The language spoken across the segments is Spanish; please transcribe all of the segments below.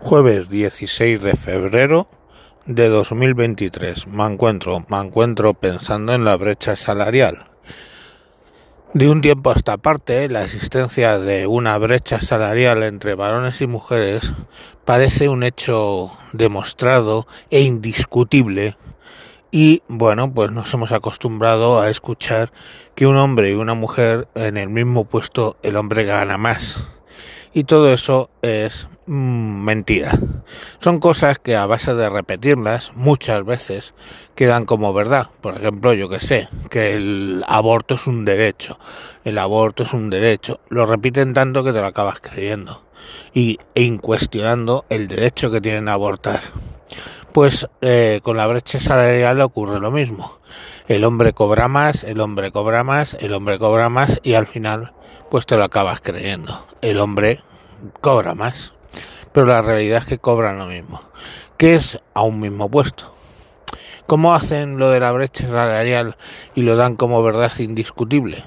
Jueves 16 de febrero de 2023. Me encuentro, me encuentro pensando en la brecha salarial. De un tiempo a esta parte, la existencia de una brecha salarial entre varones y mujeres parece un hecho demostrado e indiscutible y bueno, pues nos hemos acostumbrado a escuchar que un hombre y una mujer en el mismo puesto el hombre gana más. Y todo eso es mm, mentira. Son cosas que a base de repetirlas muchas veces quedan como verdad. Por ejemplo, yo que sé, que el aborto es un derecho. El aborto es un derecho. Lo repiten tanto que te lo acabas creyendo. Y e incuestionando el derecho que tienen a abortar. Pues eh, con la brecha salarial ocurre lo mismo. El hombre cobra más, el hombre cobra más, el hombre cobra más y al final pues te lo acabas creyendo. El hombre cobra más, pero la realidad es que cobran lo mismo, que es a un mismo puesto. ¿Cómo hacen lo de la brecha salarial y lo dan como verdad indiscutible?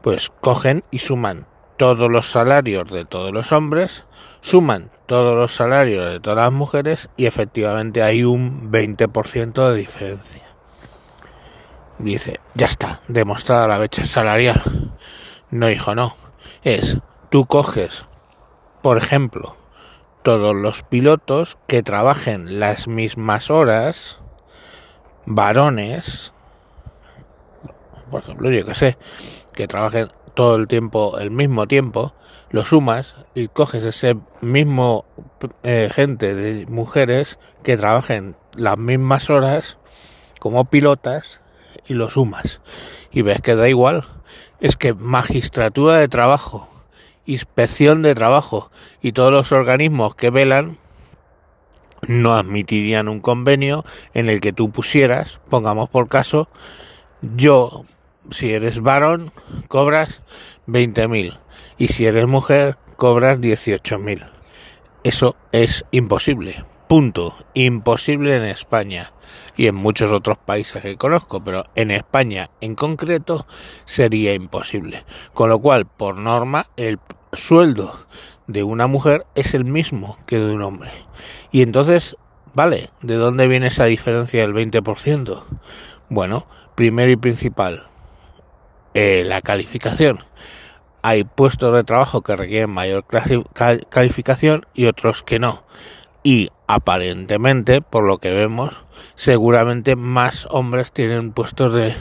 Pues cogen y suman todos los salarios de todos los hombres, suman todos los salarios de todas las mujeres y efectivamente hay un 20% de diferencia. Dice, ya está, demostrada la brecha salarial. No, hijo, no. Es, tú coges, por ejemplo, todos los pilotos que trabajen las mismas horas, varones, por ejemplo, yo que sé, que trabajen todo el tiempo, el mismo tiempo, lo sumas y coges ese mismo eh, gente de mujeres que trabajen las mismas horas como pilotas y lo sumas y ves que da igual. Es que magistratura de trabajo, inspección de trabajo y todos los organismos que velan no admitirían un convenio en el que tú pusieras, pongamos por caso, yo si eres varón, cobras 20.000 y si eres mujer, cobras 18.000. Eso es imposible. Punto. Imposible en España y en muchos otros países que conozco, pero en España en concreto sería imposible. Con lo cual, por norma, el sueldo de una mujer es el mismo que de un hombre. Y entonces, vale, ¿de dónde viene esa diferencia del 20%? Bueno, primero y principal, eh, la calificación. Hay puestos de trabajo que requieren mayor calificación y otros que no. Y aparentemente, por lo que vemos, seguramente más hombres tienen puestos de,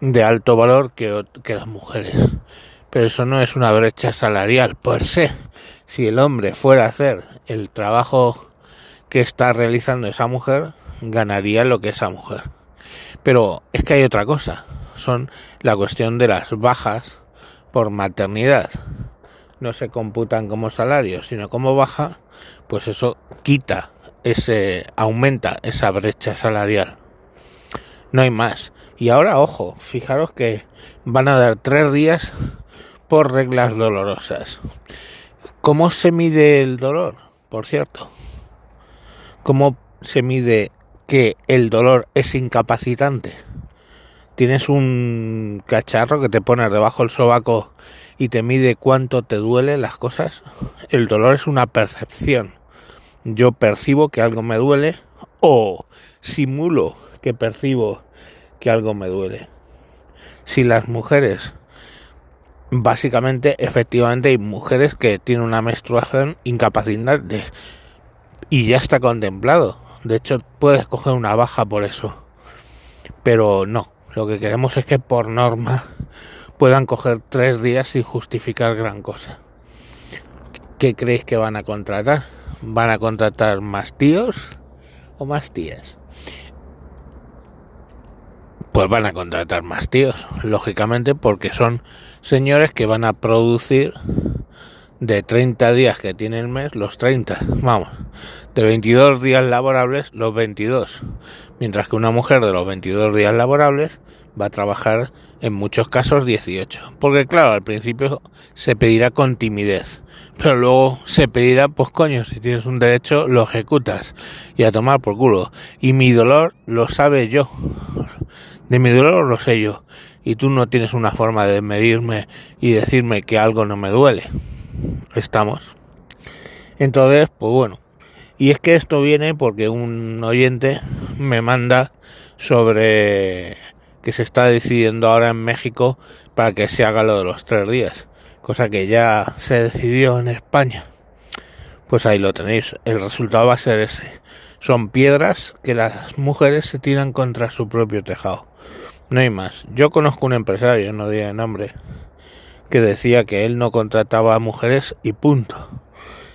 de alto valor que, que las mujeres. Pero eso no es una brecha salarial per se. Si el hombre fuera a hacer el trabajo que está realizando esa mujer, ganaría lo que esa mujer. Pero es que hay otra cosa son la cuestión de las bajas por maternidad. No se computan como salarios, sino como baja, pues eso quita ese, aumenta esa brecha salarial. No hay más. Y ahora, ojo, fijaros que van a dar tres días por reglas dolorosas. ¿Cómo se mide el dolor? Por cierto. ¿Cómo se mide que el dolor es incapacitante? tienes un cacharro que te pones debajo del sobaco y te mide cuánto te duele las cosas. El dolor es una percepción. Yo percibo que algo me duele o simulo que percibo que algo me duele. Si las mujeres, básicamente, efectivamente hay mujeres que tienen una menstruación incapacitante y ya está contemplado. De hecho, puedes coger una baja por eso. Pero no, lo que queremos es que por norma puedan coger tres días sin justificar gran cosa. ¿Qué creéis que van a contratar? ¿Van a contratar más tíos o más tías? Pues van a contratar más tíos, lógicamente, porque son señores que van a producir de 30 días que tiene el mes, los 30, vamos, de 22 días laborables, los 22, mientras que una mujer de los 22 días laborables va a trabajar en muchos casos 18, porque claro, al principio se pedirá con timidez, pero luego se pedirá, pues coño, si tienes un derecho, lo ejecutas y a tomar por culo. Y mi dolor lo sabe yo, de mi dolor lo sé yo, y tú no tienes una forma de medirme y decirme que algo no me duele estamos. Entonces, pues bueno, Y es que esto viene porque un oyente me manda sobre que se está decidiendo ahora en México para que se haga lo de los tres días, cosa que ya se decidió en España. Pues ahí lo tenéis, el resultado va a ser ese. Son piedras que las mujeres se tiran contra su propio tejado. No hay más. Yo conozco un empresario, no diré nombre, que decía que él no contrataba a mujeres y punto.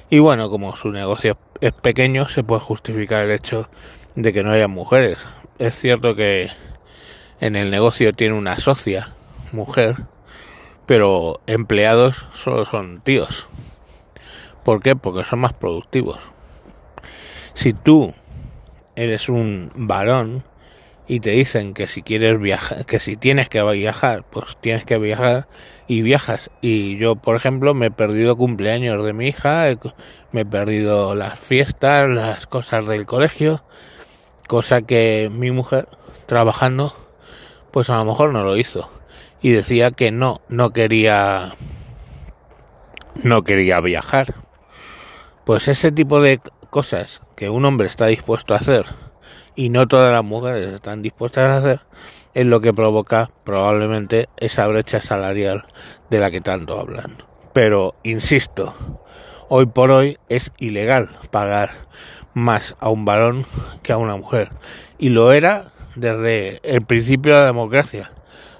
Y bueno, como su negocio es pequeño, se puede justificar el hecho de que no haya mujeres. Es cierto que en el negocio tiene una socia, mujer, pero empleados solo son tíos. ¿Por qué? Porque son más productivos. Si tú eres un varón y te dicen que si quieres viajar, que si tienes que viajar, pues tienes que viajar y viajas. Y yo, por ejemplo, me he perdido cumpleaños de mi hija, me he perdido las fiestas, las cosas del colegio, cosa que mi mujer, trabajando, pues a lo mejor no lo hizo. Y decía que no, no quería, no quería viajar. Pues ese tipo de cosas que un hombre está dispuesto a hacer y no todas las mujeres están dispuestas a hacer, es lo que provoca probablemente esa brecha salarial de la que tanto hablan. Pero, insisto, hoy por hoy es ilegal pagar más a un varón que a una mujer. Y lo era desde el principio de la democracia.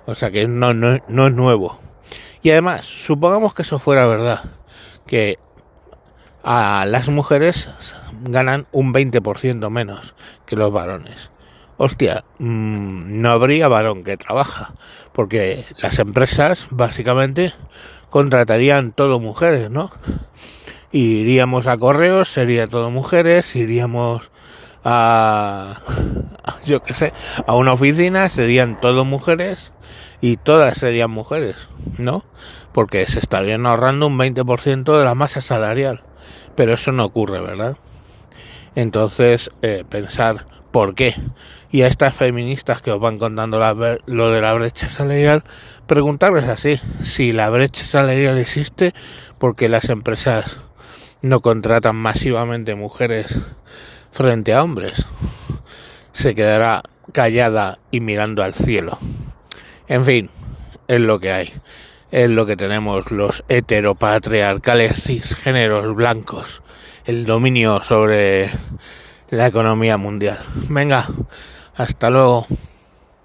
O sea que no, no, no es nuevo. Y además, supongamos que eso fuera verdad, que a las mujeres ganan un 20% menos que los varones. Hostia, mm, no habría varón que trabaja, porque las empresas básicamente contratarían todo mujeres, ¿no? Iríamos a correos, sería todo mujeres, iríamos a, yo qué sé, a una oficina, serían todo mujeres y todas serían mujeres, ¿no? Porque se estarían ahorrando un 20% de la masa salarial pero eso no ocurre, ¿verdad? Entonces, eh, pensar por qué. Y a estas feministas que os van contando lo de la brecha salarial, preguntarles así, si la brecha salarial existe, porque las empresas no contratan masivamente mujeres frente a hombres. Se quedará callada y mirando al cielo. En fin, es lo que hay es lo que tenemos los heteropatriarcales cisgéneros blancos, el dominio sobre la economía mundial. Venga, hasta luego.